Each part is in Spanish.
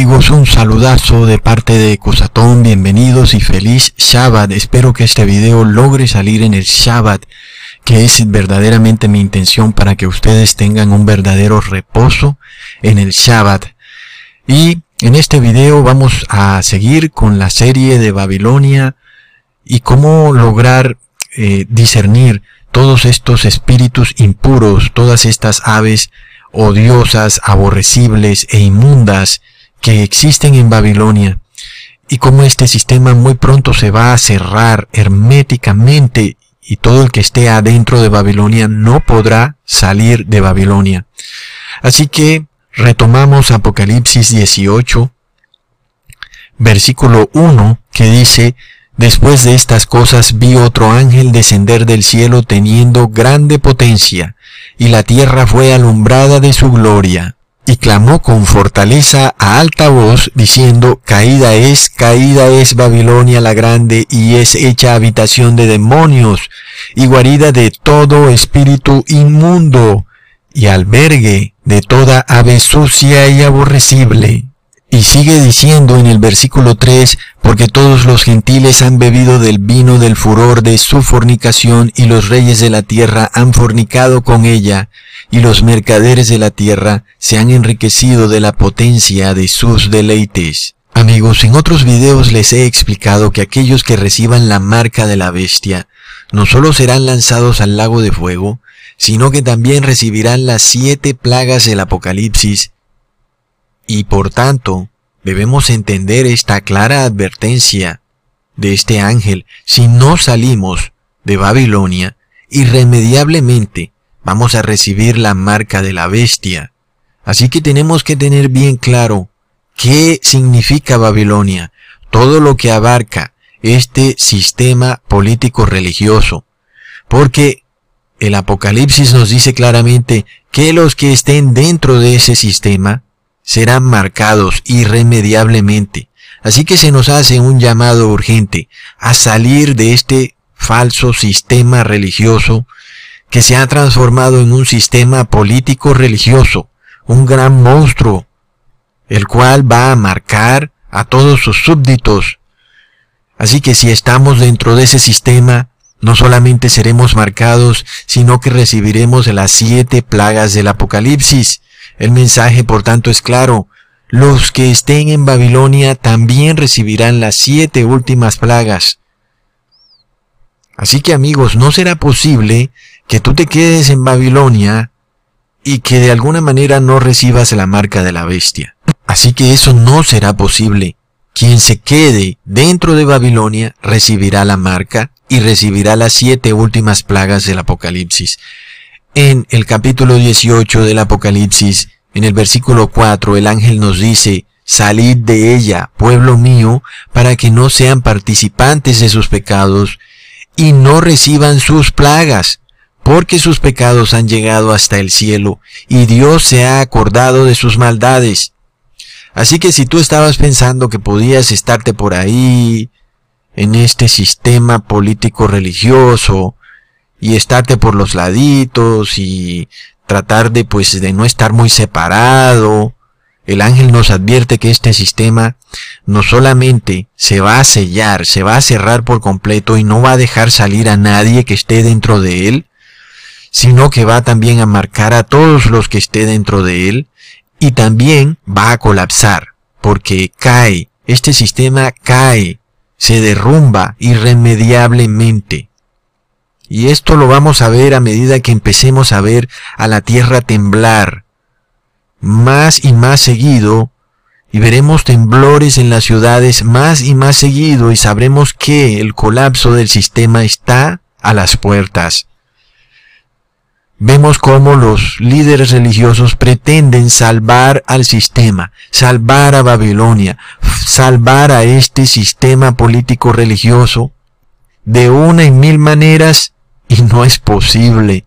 amigos? Un saludazo de parte de Cusatón, bienvenidos y feliz Shabbat. Espero que este video logre salir en el Shabbat, que es verdaderamente mi intención para que ustedes tengan un verdadero reposo en el Shabbat. Y en este video vamos a seguir con la serie de Babilonia y cómo lograr eh, discernir todos estos espíritus impuros, todas estas aves odiosas, aborrecibles e inmundas que existen en Babilonia y cómo este sistema muy pronto se va a cerrar herméticamente y todo el que esté adentro de Babilonia no podrá salir de Babilonia. Así que retomamos Apocalipsis 18, versículo 1, que dice, Después de estas cosas vi otro ángel descender del cielo teniendo grande potencia, y la tierra fue alumbrada de su gloria y clamó con fortaleza a alta voz, diciendo, Caída es, caída es Babilonia la grande, y es hecha habitación de demonios, y guarida de todo espíritu inmundo, y albergue de toda ave sucia y aborrecible. Y sigue diciendo en el versículo 3, porque todos los gentiles han bebido del vino del furor de su fornicación, y los reyes de la tierra han fornicado con ella, y los mercaderes de la tierra se han enriquecido de la potencia de sus deleites. Amigos, en otros videos les he explicado que aquellos que reciban la marca de la bestia no solo serán lanzados al lago de fuego, sino que también recibirán las siete plagas del Apocalipsis y por tanto, debemos entender esta clara advertencia de este ángel. Si no salimos de Babilonia, irremediablemente vamos a recibir la marca de la bestia. Así que tenemos que tener bien claro qué significa Babilonia, todo lo que abarca este sistema político religioso. Porque el Apocalipsis nos dice claramente que los que estén dentro de ese sistema serán marcados irremediablemente. Así que se nos hace un llamado urgente a salir de este falso sistema religioso que se ha transformado en un sistema político religioso, un gran monstruo, el cual va a marcar a todos sus súbditos. Así que si estamos dentro de ese sistema, no solamente seremos marcados, sino que recibiremos las siete plagas del Apocalipsis. El mensaje, por tanto, es claro. Los que estén en Babilonia también recibirán las siete últimas plagas. Así que amigos, no será posible que tú te quedes en Babilonia y que de alguna manera no recibas la marca de la bestia. Así que eso no será posible. Quien se quede dentro de Babilonia recibirá la marca y recibirá las siete últimas plagas del Apocalipsis. En el capítulo 18 del Apocalipsis, en el versículo 4, el ángel nos dice, Salid de ella, pueblo mío, para que no sean participantes de sus pecados y no reciban sus plagas, porque sus pecados han llegado hasta el cielo, y Dios se ha acordado de sus maldades. Así que si tú estabas pensando que podías estarte por ahí, en este sistema político religioso, y estarte por los laditos y tratar de pues de no estar muy separado. El ángel nos advierte que este sistema no solamente se va a sellar, se va a cerrar por completo y no va a dejar salir a nadie que esté dentro de él, sino que va también a marcar a todos los que esté dentro de él y también va a colapsar porque cae, este sistema cae, se derrumba irremediablemente. Y esto lo vamos a ver a medida que empecemos a ver a la tierra temblar más y más seguido y veremos temblores en las ciudades más y más seguido y sabremos que el colapso del sistema está a las puertas. Vemos cómo los líderes religiosos pretenden salvar al sistema, salvar a Babilonia, salvar a este sistema político religioso de una y mil maneras y no es posible.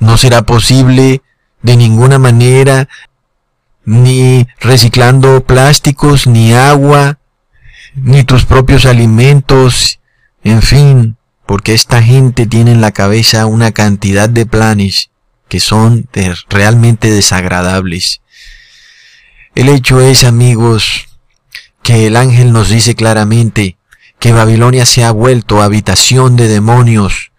No será posible de ninguna manera ni reciclando plásticos, ni agua, ni tus propios alimentos, en fin, porque esta gente tiene en la cabeza una cantidad de planes que son realmente desagradables. El hecho es, amigos, que el ángel nos dice claramente que Babilonia se ha vuelto habitación de demonios.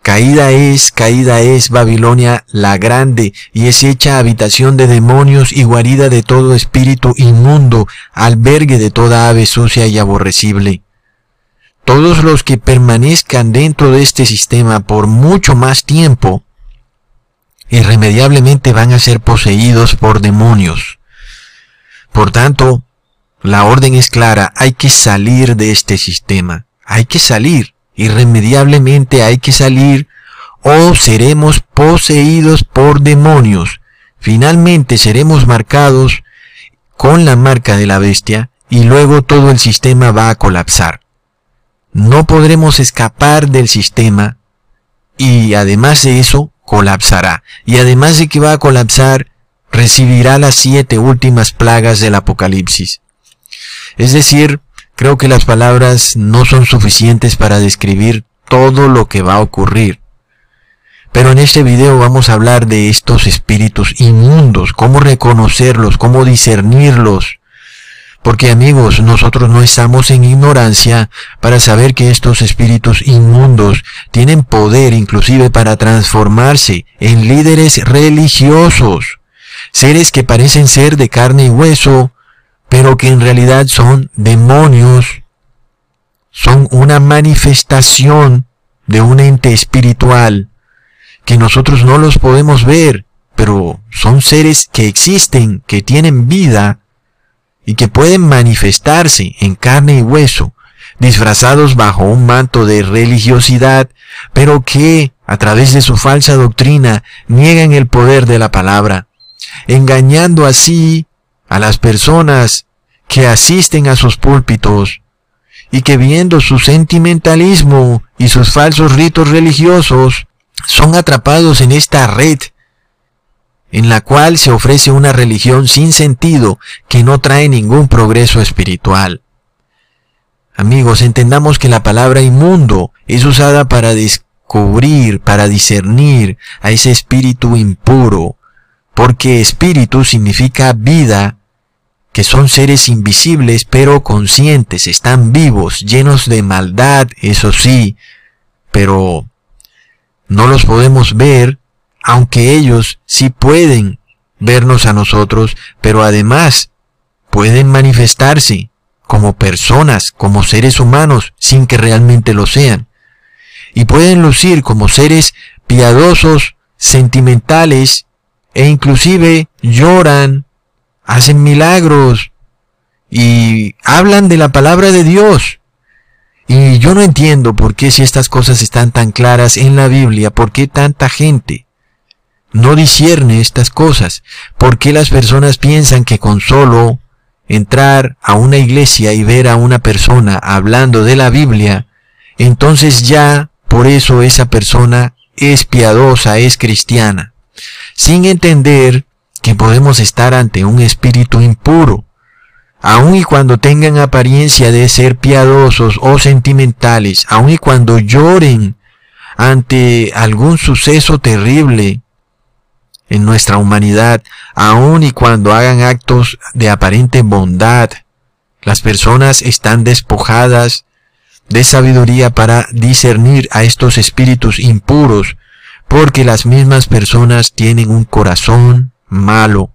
Caída es, caída es Babilonia la grande, y es hecha habitación de demonios y guarida de todo espíritu inmundo, albergue de toda ave sucia y aborrecible. Todos los que permanezcan dentro de este sistema por mucho más tiempo, irremediablemente van a ser poseídos por demonios. Por tanto, la orden es clara, hay que salir de este sistema, hay que salir, irremediablemente hay que salir o seremos poseídos por demonios. Finalmente seremos marcados con la marca de la bestia y luego todo el sistema va a colapsar. No podremos escapar del sistema y además de eso colapsará. Y además de que va a colapsar, recibirá las siete últimas plagas del Apocalipsis. Es decir, creo que las palabras no son suficientes para describir todo lo que va a ocurrir. Pero en este video vamos a hablar de estos espíritus inmundos, cómo reconocerlos, cómo discernirlos. Porque amigos, nosotros no estamos en ignorancia para saber que estos espíritus inmundos tienen poder inclusive para transformarse en líderes religiosos seres que parecen ser de carne y hueso, pero que en realidad son demonios, son una manifestación de un ente espiritual que nosotros no los podemos ver, pero son seres que existen, que tienen vida y que pueden manifestarse en carne y hueso, disfrazados bajo un manto de religiosidad, pero que, a través de su falsa doctrina, niegan el poder de la palabra engañando así a las personas que asisten a sus púlpitos y que viendo su sentimentalismo y sus falsos ritos religiosos son atrapados en esta red en la cual se ofrece una religión sin sentido que no trae ningún progreso espiritual. Amigos, entendamos que la palabra inmundo es usada para descubrir, para discernir a ese espíritu impuro, porque espíritu significa vida, que son seres invisibles pero conscientes, están vivos, llenos de maldad, eso sí, pero no los podemos ver, aunque ellos sí pueden vernos a nosotros, pero además pueden manifestarse como personas, como seres humanos, sin que realmente lo sean. Y pueden lucir como seres piadosos, sentimentales e inclusive lloran, hacen milagros y hablan de la palabra de Dios. Y yo no entiendo por qué si estas cosas están tan claras en la Biblia, por qué tanta gente no discierne estas cosas, por qué las personas piensan que con solo entrar a una iglesia y ver a una persona hablando de la Biblia, entonces ya por eso esa persona es piadosa, es cristiana sin entender que podemos estar ante un espíritu impuro, aun y cuando tengan apariencia de ser piadosos o sentimentales, aun y cuando lloren ante algún suceso terrible en nuestra humanidad, aun y cuando hagan actos de aparente bondad, las personas están despojadas de sabiduría para discernir a estos espíritus impuros porque las mismas personas tienen un corazón malo.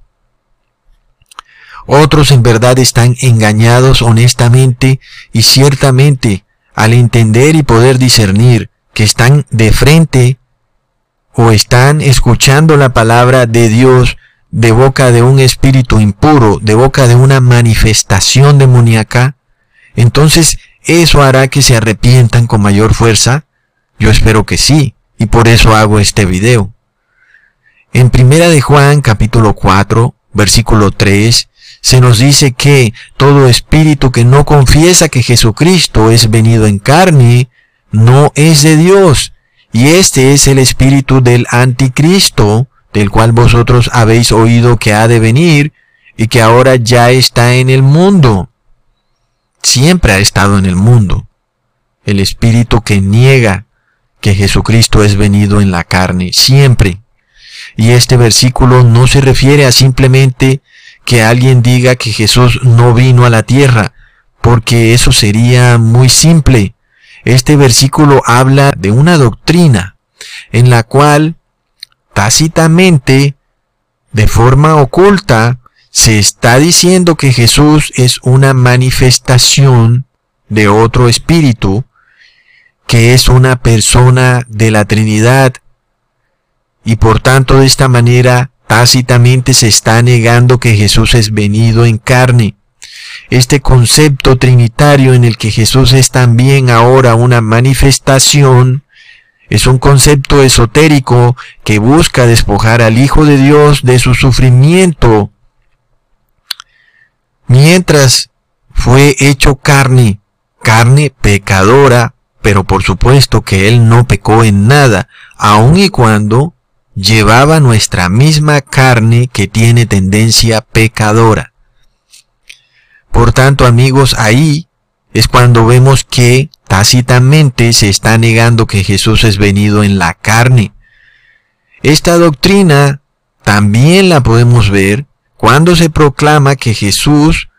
Otros en verdad están engañados honestamente y ciertamente al entender y poder discernir que están de frente o están escuchando la palabra de Dios de boca de un espíritu impuro, de boca de una manifestación demoníaca, entonces eso hará que se arrepientan con mayor fuerza. Yo espero que sí y por eso hago este video. En Primera de Juan capítulo 4, versículo 3, se nos dice que todo espíritu que no confiesa que Jesucristo es venido en carne, no es de Dios. Y este es el espíritu del anticristo, del cual vosotros habéis oído que ha de venir y que ahora ya está en el mundo. Siempre ha estado en el mundo. El espíritu que niega que Jesucristo es venido en la carne, siempre. Y este versículo no se refiere a simplemente que alguien diga que Jesús no vino a la tierra, porque eso sería muy simple. Este versículo habla de una doctrina en la cual tácitamente, de forma oculta, se está diciendo que Jesús es una manifestación de otro espíritu, que es una persona de la Trinidad, y por tanto de esta manera tácitamente se está negando que Jesús es venido en carne. Este concepto trinitario en el que Jesús es también ahora una manifestación, es un concepto esotérico que busca despojar al Hijo de Dios de su sufrimiento mientras fue hecho carne, carne pecadora, pero por supuesto que Él no pecó en nada, aun y cuando llevaba nuestra misma carne que tiene tendencia pecadora. Por tanto, amigos, ahí es cuando vemos que tácitamente se está negando que Jesús es venido en la carne. Esta doctrina también la podemos ver cuando se proclama que Jesús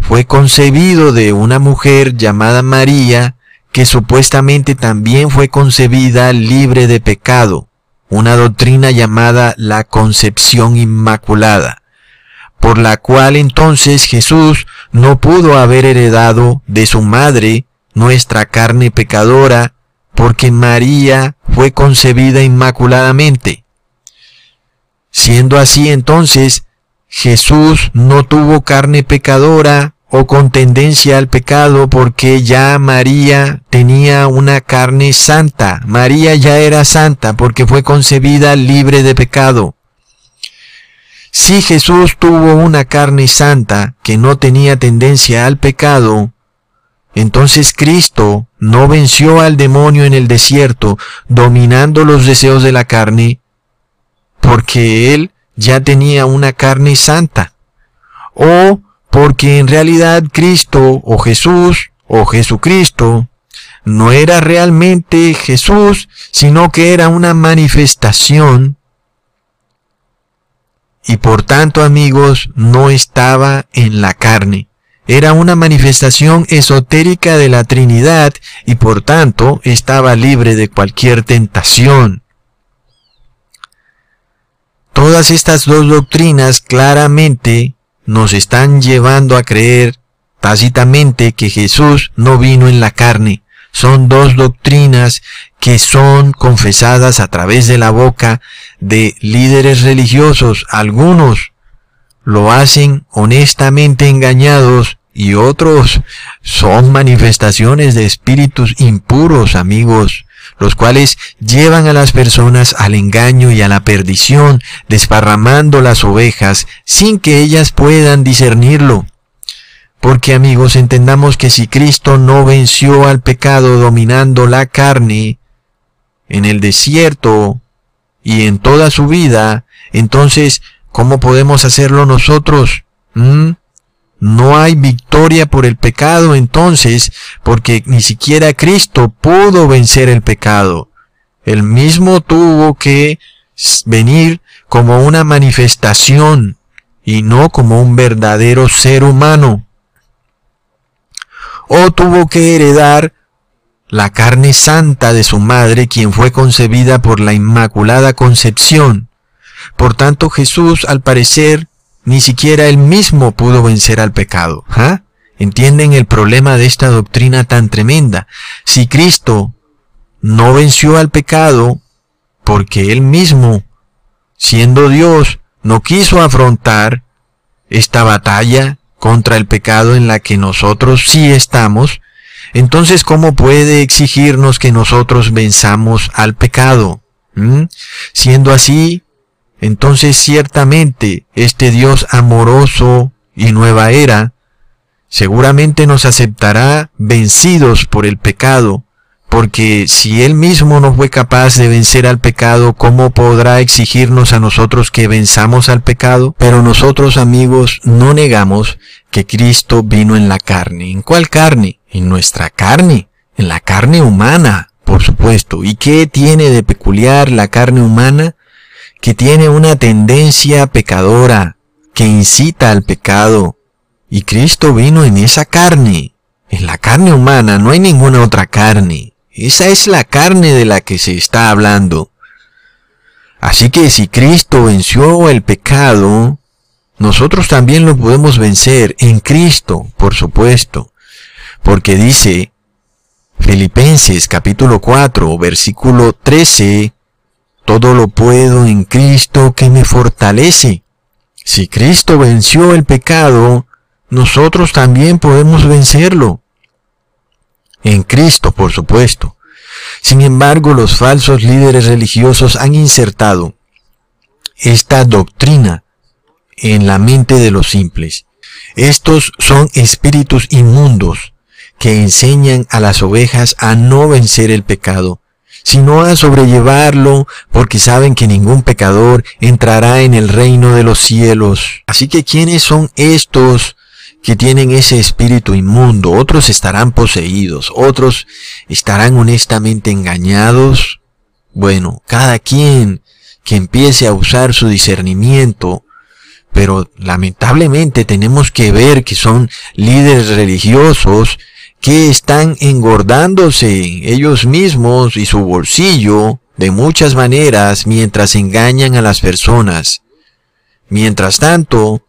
fue concebido de una mujer llamada María, que supuestamente también fue concebida libre de pecado, una doctrina llamada la concepción inmaculada, por la cual entonces Jesús no pudo haber heredado de su madre nuestra carne pecadora, porque María fue concebida inmaculadamente. Siendo así entonces, Jesús no tuvo carne pecadora o con tendencia al pecado porque ya María tenía una carne santa. María ya era santa porque fue concebida libre de pecado. Si Jesús tuvo una carne santa que no tenía tendencia al pecado, entonces Cristo no venció al demonio en el desierto dominando los deseos de la carne, porque Él ya tenía una carne santa. O porque en realidad Cristo o Jesús o Jesucristo no era realmente Jesús, sino que era una manifestación y por tanto amigos no estaba en la carne. Era una manifestación esotérica de la Trinidad y por tanto estaba libre de cualquier tentación. Todas estas dos doctrinas claramente nos están llevando a creer tácitamente que Jesús no vino en la carne. Son dos doctrinas que son confesadas a través de la boca de líderes religiosos. Algunos lo hacen honestamente engañados y otros son manifestaciones de espíritus impuros, amigos los cuales llevan a las personas al engaño y a la perdición, desparramando las ovejas sin que ellas puedan discernirlo. Porque amigos, entendamos que si Cristo no venció al pecado dominando la carne en el desierto y en toda su vida, entonces, ¿cómo podemos hacerlo nosotros? ¿Mm? No hay victoria por el pecado entonces, porque ni siquiera Cristo pudo vencer el pecado. Él mismo tuvo que venir como una manifestación y no como un verdadero ser humano. O tuvo que heredar la carne santa de su madre, quien fue concebida por la Inmaculada Concepción. Por tanto, Jesús, al parecer, ni siquiera él mismo pudo vencer al pecado. ¿Ah? ¿Entienden el problema de esta doctrina tan tremenda? Si Cristo no venció al pecado porque él mismo, siendo Dios, no quiso afrontar esta batalla contra el pecado en la que nosotros sí estamos, entonces ¿cómo puede exigirnos que nosotros venzamos al pecado? ¿Mm? Siendo así, entonces ciertamente este Dios amoroso y nueva era seguramente nos aceptará vencidos por el pecado, porque si Él mismo no fue capaz de vencer al pecado, ¿cómo podrá exigirnos a nosotros que venzamos al pecado? Pero nosotros amigos no negamos que Cristo vino en la carne. ¿En cuál carne? En nuestra carne, en la carne humana, por supuesto. ¿Y qué tiene de peculiar la carne humana? Que tiene una tendencia pecadora que incita al pecado. Y Cristo vino en esa carne. En la carne humana no hay ninguna otra carne. Esa es la carne de la que se está hablando. Así que si Cristo venció el pecado, nosotros también lo podemos vencer en Cristo, por supuesto. Porque dice Filipenses capítulo 4, versículo 13, todo lo puedo en Cristo que me fortalece. Si Cristo venció el pecado, nosotros también podemos vencerlo. En Cristo, por supuesto. Sin embargo, los falsos líderes religiosos han insertado esta doctrina en la mente de los simples. Estos son espíritus inmundos que enseñan a las ovejas a no vencer el pecado, sino a sobrellevarlo porque saben que ningún pecador entrará en el reino de los cielos. Así que ¿quiénes son estos que tienen ese espíritu inmundo? Otros estarán poseídos, otros estarán honestamente engañados. Bueno, cada quien que empiece a usar su discernimiento, pero lamentablemente tenemos que ver que son líderes religiosos que están engordándose ellos mismos y su bolsillo de muchas maneras mientras engañan a las personas. Mientras tanto,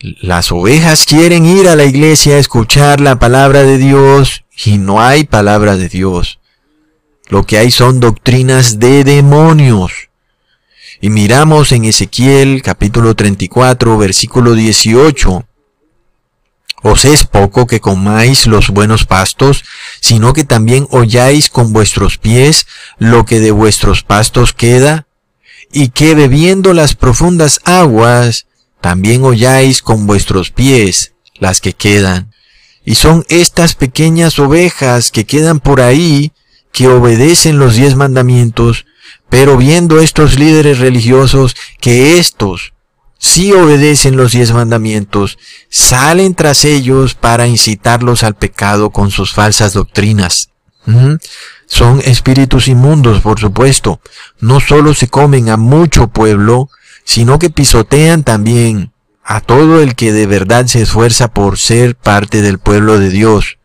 las ovejas quieren ir a la iglesia a escuchar la palabra de Dios y no hay palabra de Dios. Lo que hay son doctrinas de demonios. Y miramos en Ezequiel capítulo 34 versículo 18 os es poco que comáis los buenos pastos, sino que también holláis con vuestros pies lo que de vuestros pastos queda, y que bebiendo las profundas aguas, también holláis con vuestros pies las que quedan. Y son estas pequeñas ovejas que quedan por ahí, que obedecen los diez mandamientos, pero viendo estos líderes religiosos que estos si obedecen los diez mandamientos, salen tras ellos para incitarlos al pecado con sus falsas doctrinas. Son espíritus inmundos, por supuesto. No solo se comen a mucho pueblo, sino que pisotean también a todo el que de verdad se esfuerza por ser parte del pueblo de Dios.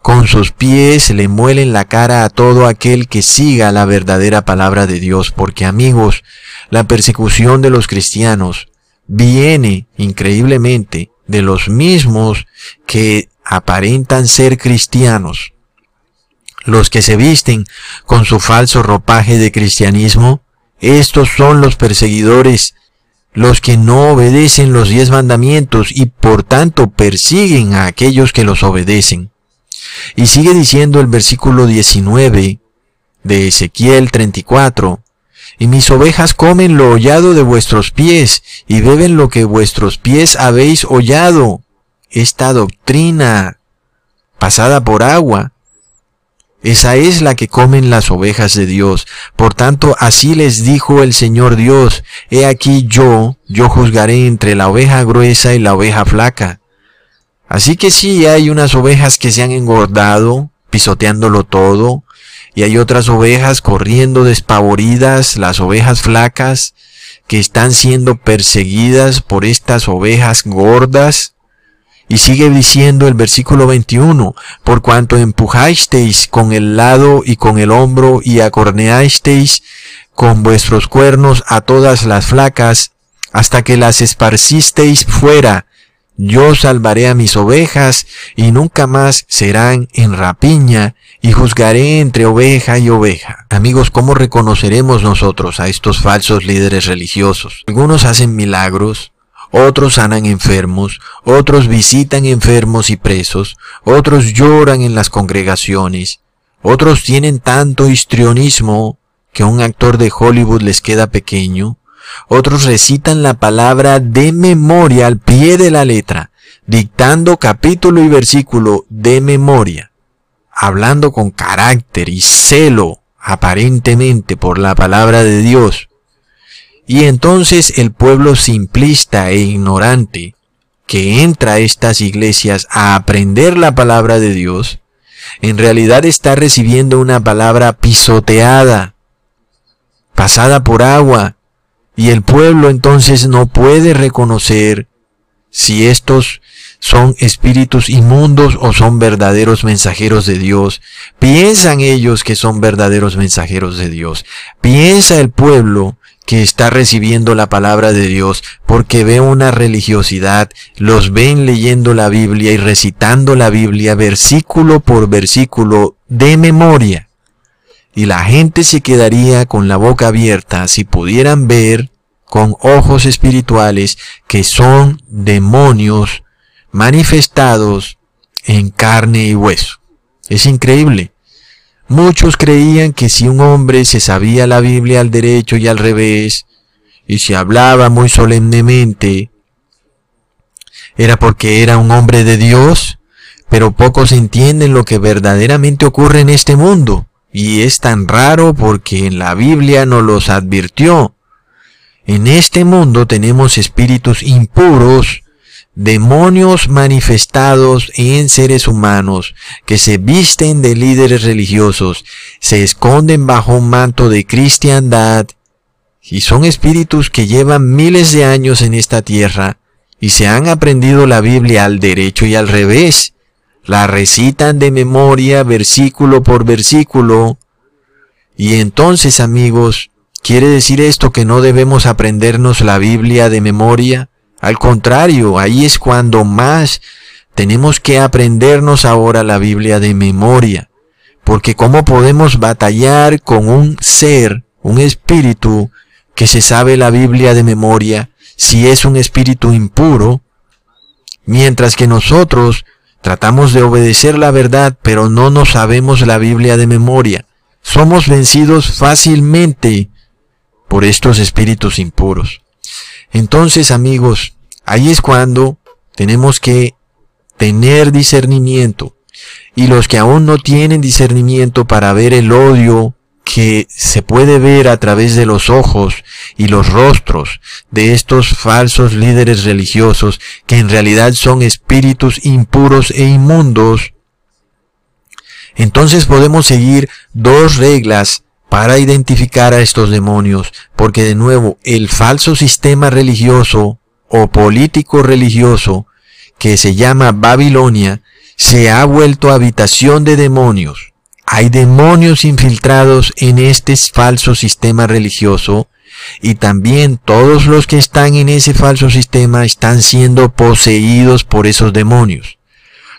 Con sus pies le muelen la cara a todo aquel que siga la verdadera palabra de Dios, porque amigos, la persecución de los cristianos viene increíblemente de los mismos que aparentan ser cristianos. Los que se visten con su falso ropaje de cristianismo, estos son los perseguidores, los que no obedecen los diez mandamientos y por tanto persiguen a aquellos que los obedecen. Y sigue diciendo el versículo 19 de Ezequiel 34, y mis ovejas comen lo hollado de vuestros pies, y beben lo que vuestros pies habéis hollado. Esta doctrina, pasada por agua, esa es la que comen las ovejas de Dios. Por tanto, así les dijo el Señor Dios, He aquí yo, yo juzgaré entre la oveja gruesa y la oveja flaca. Así que sí hay unas ovejas que se han engordado, pisoteándolo todo, y hay otras ovejas corriendo despavoridas, las ovejas flacas, que están siendo perseguidas por estas ovejas gordas. Y sigue diciendo el versículo 21, por cuanto empujasteis con el lado y con el hombro y acorneasteis con vuestros cuernos a todas las flacas, hasta que las esparcisteis fuera, yo salvaré a mis ovejas y nunca más serán en rapiña y juzgaré entre oveja y oveja. Amigos, ¿cómo reconoceremos nosotros a estos falsos líderes religiosos? Algunos hacen milagros, otros sanan enfermos, otros visitan enfermos y presos, otros lloran en las congregaciones, otros tienen tanto histrionismo que un actor de Hollywood les queda pequeño, otros recitan la palabra de memoria al pie de la letra, dictando capítulo y versículo de memoria hablando con carácter y celo aparentemente por la palabra de Dios. Y entonces el pueblo simplista e ignorante que entra a estas iglesias a aprender la palabra de Dios, en realidad está recibiendo una palabra pisoteada, pasada por agua, Y el pueblo entonces no puede reconocer si estos son espíritus inmundos o son verdaderos mensajeros de Dios. Piensan ellos que son verdaderos mensajeros de Dios. Piensa el pueblo que está recibiendo la palabra de Dios porque ve una religiosidad, los ven leyendo la Biblia y recitando la Biblia versículo por versículo de memoria. Y la gente se quedaría con la boca abierta si pudieran ver con ojos espirituales que son demonios manifestados en carne y hueso. Es increíble. Muchos creían que si un hombre se sabía la Biblia al derecho y al revés, y se hablaba muy solemnemente, era porque era un hombre de Dios, pero pocos entienden lo que verdaderamente ocurre en este mundo. Y es tan raro porque en la Biblia nos los advirtió. En este mundo tenemos espíritus impuros demonios manifestados en seres humanos que se visten de líderes religiosos, se esconden bajo un manto de cristiandad y son espíritus que llevan miles de años en esta tierra y se han aprendido la Biblia al derecho y al revés. La recitan de memoria versículo por versículo. Y entonces amigos, ¿quiere decir esto que no debemos aprendernos la Biblia de memoria? Al contrario, ahí es cuando más tenemos que aprendernos ahora la Biblia de memoria. Porque ¿cómo podemos batallar con un ser, un espíritu, que se sabe la Biblia de memoria, si es un espíritu impuro? Mientras que nosotros tratamos de obedecer la verdad, pero no nos sabemos la Biblia de memoria. Somos vencidos fácilmente por estos espíritus impuros. Entonces, amigos, ahí es cuando tenemos que tener discernimiento. Y los que aún no tienen discernimiento para ver el odio que se puede ver a través de los ojos y los rostros de estos falsos líderes religiosos que en realidad son espíritus impuros e inmundos, entonces podemos seguir dos reglas para identificar a estos demonios, porque de nuevo el falso sistema religioso o político religioso que se llama Babilonia se ha vuelto habitación de demonios. Hay demonios infiltrados en este falso sistema religioso y también todos los que están en ese falso sistema están siendo poseídos por esos demonios.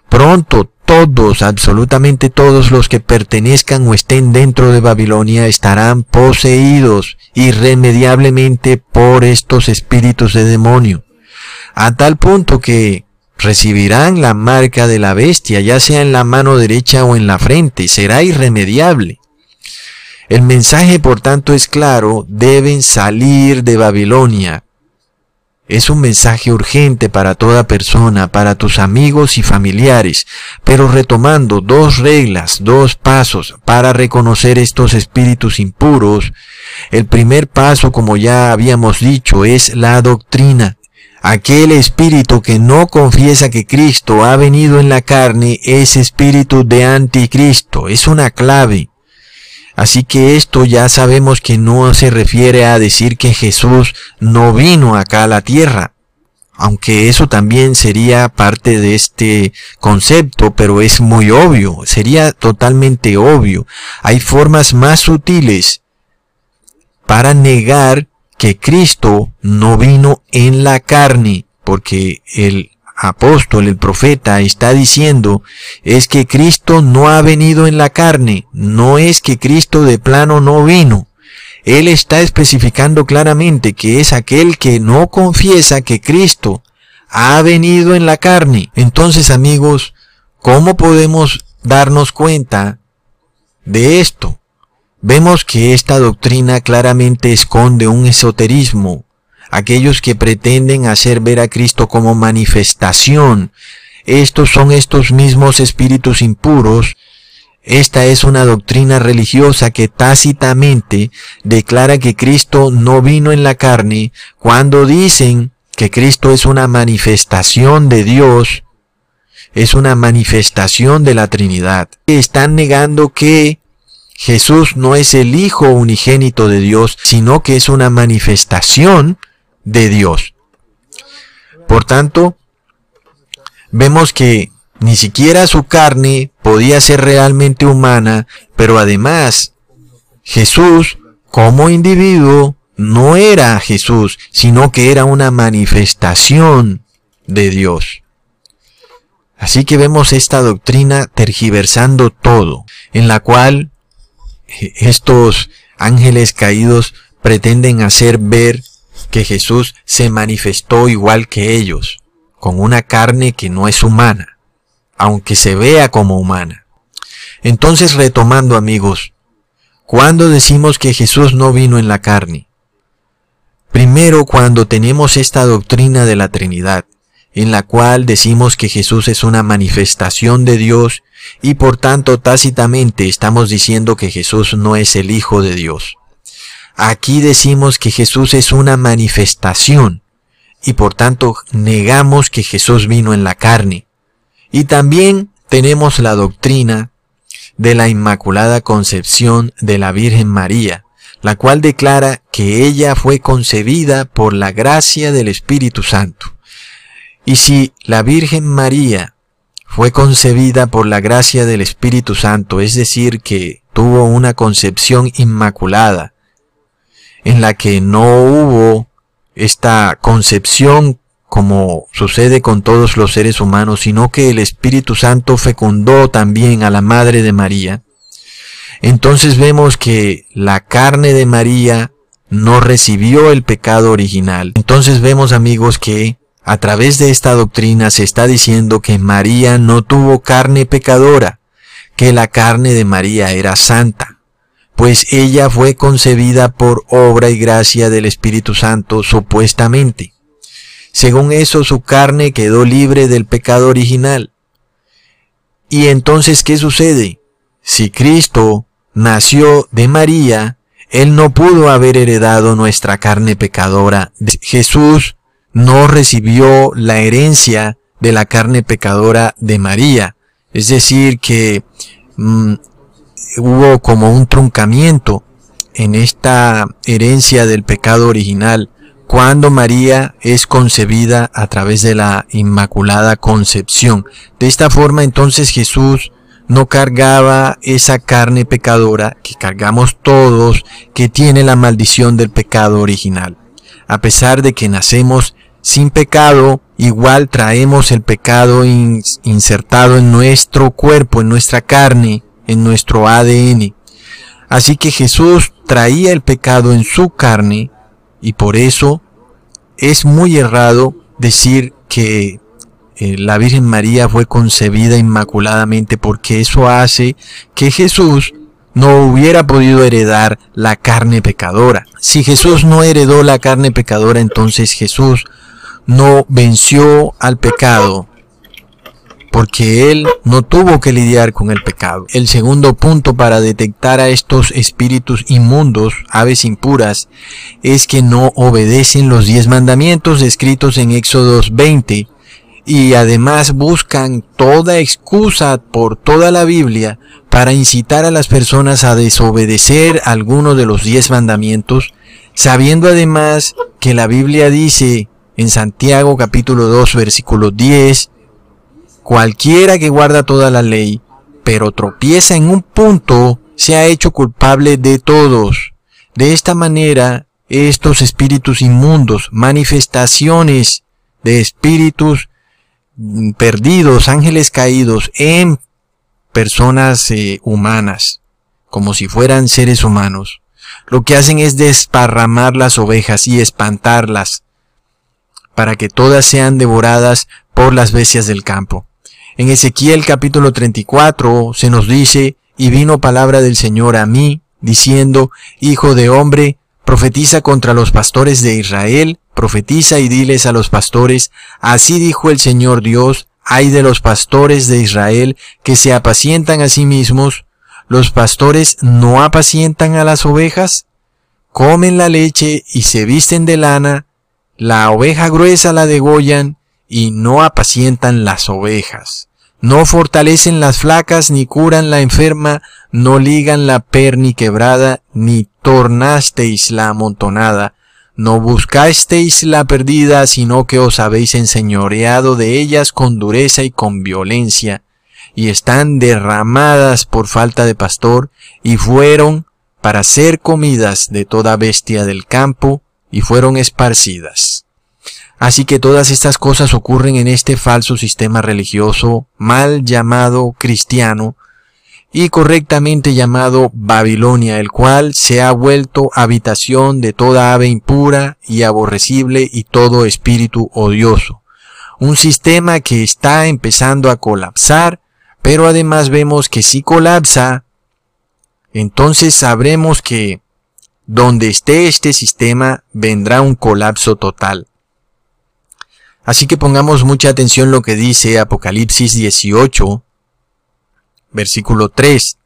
Pronto todos, absolutamente todos los que pertenezcan o estén dentro de Babilonia estarán poseídos irremediablemente por estos espíritus de demonio, a tal punto que recibirán la marca de la bestia, ya sea en la mano derecha o en la frente, será irremediable. El mensaje, por tanto, es claro, deben salir de Babilonia, es un mensaje urgente para toda persona, para tus amigos y familiares, pero retomando dos reglas, dos pasos para reconocer estos espíritus impuros. El primer paso, como ya habíamos dicho, es la doctrina. Aquel espíritu que no confiesa que Cristo ha venido en la carne es espíritu de anticristo. Es una clave. Así que esto ya sabemos que no se refiere a decir que Jesús no vino acá a la tierra, aunque eso también sería parte de este concepto, pero es muy obvio, sería totalmente obvio. Hay formas más sutiles para negar que Cristo no vino en la carne, porque el apóstol, el profeta, está diciendo es que Cristo no ha venido en la carne, no es que Cristo de plano no vino. Él está especificando claramente que es aquel que no confiesa que Cristo ha venido en la carne. Entonces, amigos, ¿cómo podemos darnos cuenta de esto? Vemos que esta doctrina claramente esconde un esoterismo, aquellos que pretenden hacer ver a Cristo como manifestación. Estos son estos mismos espíritus impuros. Esta es una doctrina religiosa que tácitamente declara que Cristo no vino en la carne cuando dicen que Cristo es una manifestación de Dios, es una manifestación de la Trinidad. Están negando que Jesús no es el Hijo unigénito de Dios, sino que es una manifestación de Dios. Por tanto, vemos que ni siquiera su carne podía ser realmente humana, pero además Jesús como individuo no era Jesús, sino que era una manifestación de Dios. Así que vemos esta doctrina tergiversando todo, en la cual estos ángeles caídos pretenden hacer ver que Jesús se manifestó igual que ellos, con una carne que no es humana, aunque se vea como humana. Entonces, retomando amigos, ¿cuándo decimos que Jesús no vino en la carne? Primero, cuando tenemos esta doctrina de la Trinidad, en la cual decimos que Jesús es una manifestación de Dios y por tanto tácitamente estamos diciendo que Jesús no es el Hijo de Dios. Aquí decimos que Jesús es una manifestación y por tanto negamos que Jesús vino en la carne. Y también tenemos la doctrina de la Inmaculada Concepción de la Virgen María, la cual declara que ella fue concebida por la gracia del Espíritu Santo. Y si la Virgen María fue concebida por la gracia del Espíritu Santo, es decir, que tuvo una concepción inmaculada, en la que no hubo esta concepción como sucede con todos los seres humanos, sino que el Espíritu Santo fecundó también a la Madre de María, entonces vemos que la carne de María no recibió el pecado original. Entonces vemos amigos que a través de esta doctrina se está diciendo que María no tuvo carne pecadora, que la carne de María era santa pues ella fue concebida por obra y gracia del Espíritu Santo supuestamente. Según eso, su carne quedó libre del pecado original. Y entonces, ¿qué sucede? Si Cristo nació de María, Él no pudo haber heredado nuestra carne pecadora. Jesús no recibió la herencia de la carne pecadora de María. Es decir, que mm, hubo como un truncamiento en esta herencia del pecado original cuando María es concebida a través de la Inmaculada Concepción. De esta forma entonces Jesús no cargaba esa carne pecadora que cargamos todos, que tiene la maldición del pecado original. A pesar de que nacemos sin pecado, igual traemos el pecado insertado en nuestro cuerpo, en nuestra carne, en nuestro ADN. Así que Jesús traía el pecado en su carne y por eso es muy errado decir que eh, la Virgen María fue concebida inmaculadamente porque eso hace que Jesús no hubiera podido heredar la carne pecadora. Si Jesús no heredó la carne pecadora, entonces Jesús no venció al pecado porque él no tuvo que lidiar con el pecado. El segundo punto para detectar a estos espíritus inmundos, aves impuras, es que no obedecen los diez mandamientos escritos en Éxodo 20 y además buscan toda excusa por toda la Biblia para incitar a las personas a desobedecer alguno de los diez mandamientos, sabiendo además que la Biblia dice en Santiago capítulo 2 versículo 10, Cualquiera que guarda toda la ley, pero tropieza en un punto, se ha hecho culpable de todos. De esta manera, estos espíritus inmundos, manifestaciones de espíritus perdidos, ángeles caídos en personas eh, humanas, como si fueran seres humanos, lo que hacen es desparramar las ovejas y espantarlas, para que todas sean devoradas por las bestias del campo. En Ezequiel capítulo 34 se nos dice, y vino palabra del Señor a mí, diciendo, Hijo de hombre, profetiza contra los pastores de Israel, profetiza y diles a los pastores, así dijo el Señor Dios, hay de los pastores de Israel que se apacientan a sí mismos, los pastores no apacientan a las ovejas, comen la leche y se visten de lana, la oveja gruesa la degollan y no apacientan las ovejas. No fortalecen las flacas, ni curan la enferma, no ligan la perni quebrada, ni tornasteis la amontonada, no buscasteis la perdida, sino que os habéis enseñoreado de ellas con dureza y con violencia, y están derramadas por falta de pastor, y fueron para ser comidas de toda bestia del campo, y fueron esparcidas. Así que todas estas cosas ocurren en este falso sistema religioso mal llamado cristiano y correctamente llamado Babilonia, el cual se ha vuelto habitación de toda ave impura y aborrecible y todo espíritu odioso. Un sistema que está empezando a colapsar, pero además vemos que si colapsa, entonces sabremos que donde esté este sistema vendrá un colapso total. Así que pongamos mucha atención lo que dice Apocalipsis 18, versículo 3.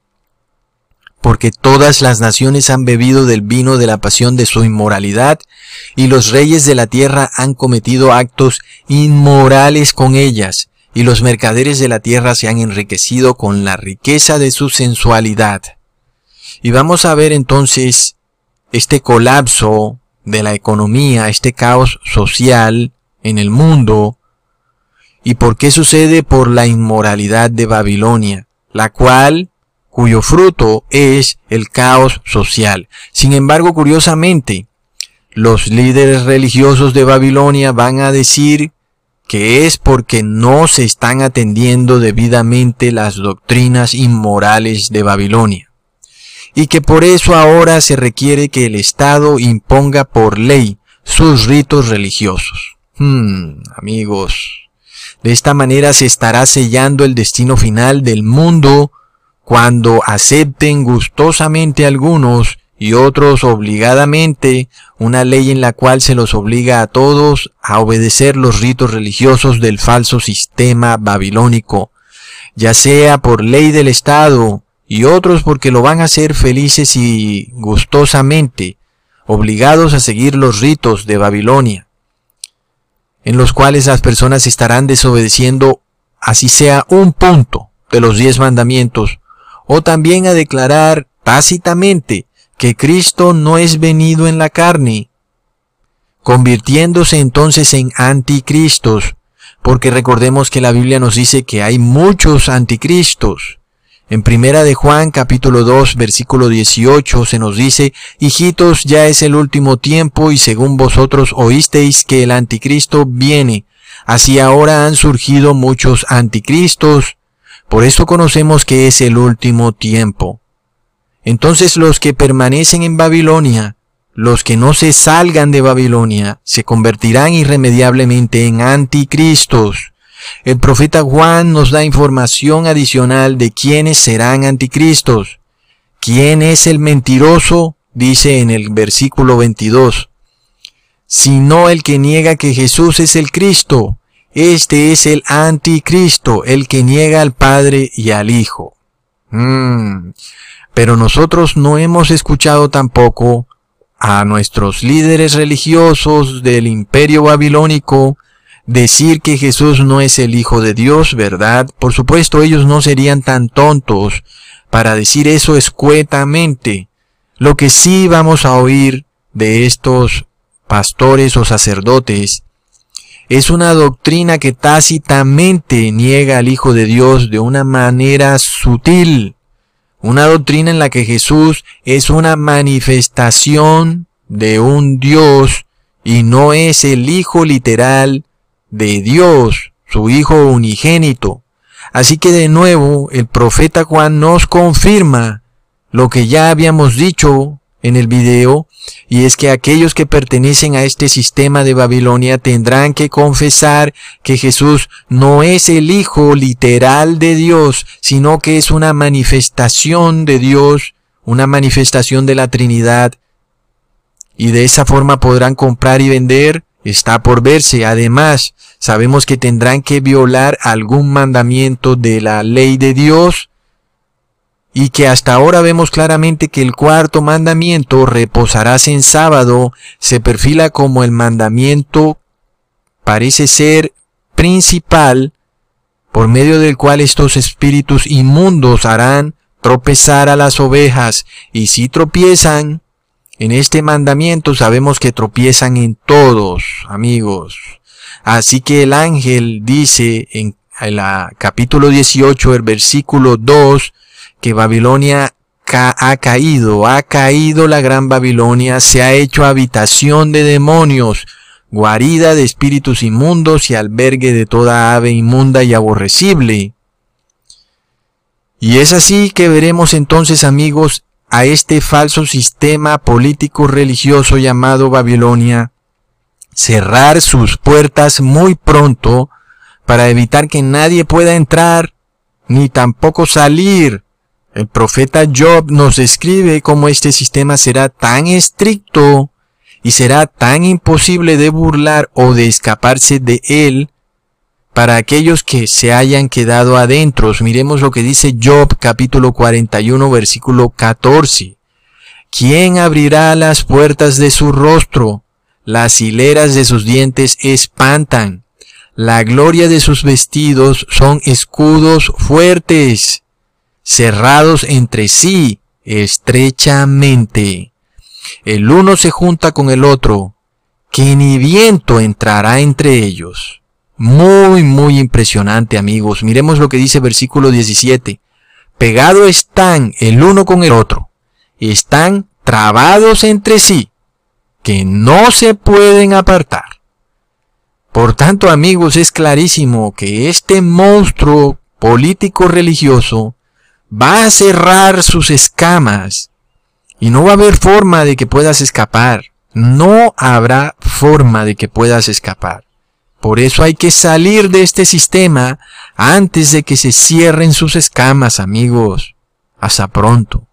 Porque todas las naciones han bebido del vino de la pasión de su inmoralidad, y los reyes de la tierra han cometido actos inmorales con ellas, y los mercaderes de la tierra se han enriquecido con la riqueza de su sensualidad. Y vamos a ver entonces este colapso de la economía, este caos social, en el mundo. ¿Y por qué sucede? Por la inmoralidad de Babilonia, la cual, cuyo fruto es el caos social. Sin embargo, curiosamente, los líderes religiosos de Babilonia van a decir que es porque no se están atendiendo debidamente las doctrinas inmorales de Babilonia y que por eso ahora se requiere que el Estado imponga por ley sus ritos religiosos. Hmm, amigos, de esta manera se estará sellando el destino final del mundo cuando acepten gustosamente algunos y otros obligadamente una ley en la cual se los obliga a todos a obedecer los ritos religiosos del falso sistema babilónico, ya sea por ley del Estado y otros porque lo van a hacer felices y gustosamente, obligados a seguir los ritos de Babilonia en los cuales las personas estarán desobedeciendo así sea un punto de los diez mandamientos, o también a declarar tácitamente que Cristo no es venido en la carne, convirtiéndose entonces en anticristos, porque recordemos que la Biblia nos dice que hay muchos anticristos. En primera de Juan capítulo 2 versículo 18 se nos dice, Hijitos, ya es el último tiempo y según vosotros oísteis que el anticristo viene. Así ahora han surgido muchos anticristos. Por eso conocemos que es el último tiempo. Entonces los que permanecen en Babilonia, los que no se salgan de Babilonia, se convertirán irremediablemente en anticristos. El profeta Juan nos da información adicional de quiénes serán anticristos. ¿Quién es el mentiroso? Dice en el versículo 22. Sino el que niega que Jesús es el Cristo. Este es el anticristo, el que niega al Padre y al Hijo. Mm. Pero nosotros no hemos escuchado tampoco a nuestros líderes religiosos del imperio babilónico decir que Jesús no es el Hijo de Dios, ¿verdad? Por supuesto, ellos no serían tan tontos para decir eso escuetamente. Lo que sí vamos a oír de estos pastores o sacerdotes es una doctrina que tácitamente niega al Hijo de Dios de una manera sutil. Una doctrina en la que Jesús es una manifestación de un Dios y no es el Hijo literal de Dios, su Hijo unigénito. Así que de nuevo el profeta Juan nos confirma lo que ya habíamos dicho en el video, y es que aquellos que pertenecen a este sistema de Babilonia tendrán que confesar que Jesús no es el Hijo literal de Dios, sino que es una manifestación de Dios, una manifestación de la Trinidad, y de esa forma podrán comprar y vender, está por verse. Además, sabemos que tendrán que violar algún mandamiento de la ley de Dios y que hasta ahora vemos claramente que el cuarto mandamiento, reposarás en sábado, se perfila como el mandamiento, parece ser principal, por medio del cual estos espíritus inmundos harán tropezar a las ovejas, y si tropiezan, en este mandamiento sabemos que tropiezan en todos, amigos. Así que el ángel dice en el capítulo 18, el versículo 2, que Babilonia ha caído, ha caído la gran Babilonia, se ha hecho habitación de demonios, guarida de espíritus inmundos y albergue de toda ave inmunda y aborrecible. Y es así que veremos entonces, amigos, a este falso sistema político religioso llamado Babilonia cerrar sus puertas muy pronto para evitar que nadie pueda entrar ni tampoco salir. El profeta Job nos describe cómo este sistema será tan estricto y será tan imposible de burlar o de escaparse de él para aquellos que se hayan quedado adentro. Miremos lo que dice Job capítulo 41 versículo 14. ¿Quién abrirá las puertas de su rostro? Las hileras de sus dientes espantan. La gloria de sus vestidos son escudos fuertes, cerrados entre sí estrechamente el uno se junta con el otro, que ni viento entrará entre ellos. Muy, muy impresionante amigos. Miremos lo que dice versículo 17. Pegado están el uno con el otro. Están trabados entre sí, que no se pueden apartar. Por tanto, amigos, es clarísimo que este monstruo político religioso va a cerrar sus escamas y no va a haber forma de que puedas escapar. No habrá forma de que puedas escapar. Por eso hay que salir de este sistema antes de que se cierren sus escamas, amigos. Hasta pronto.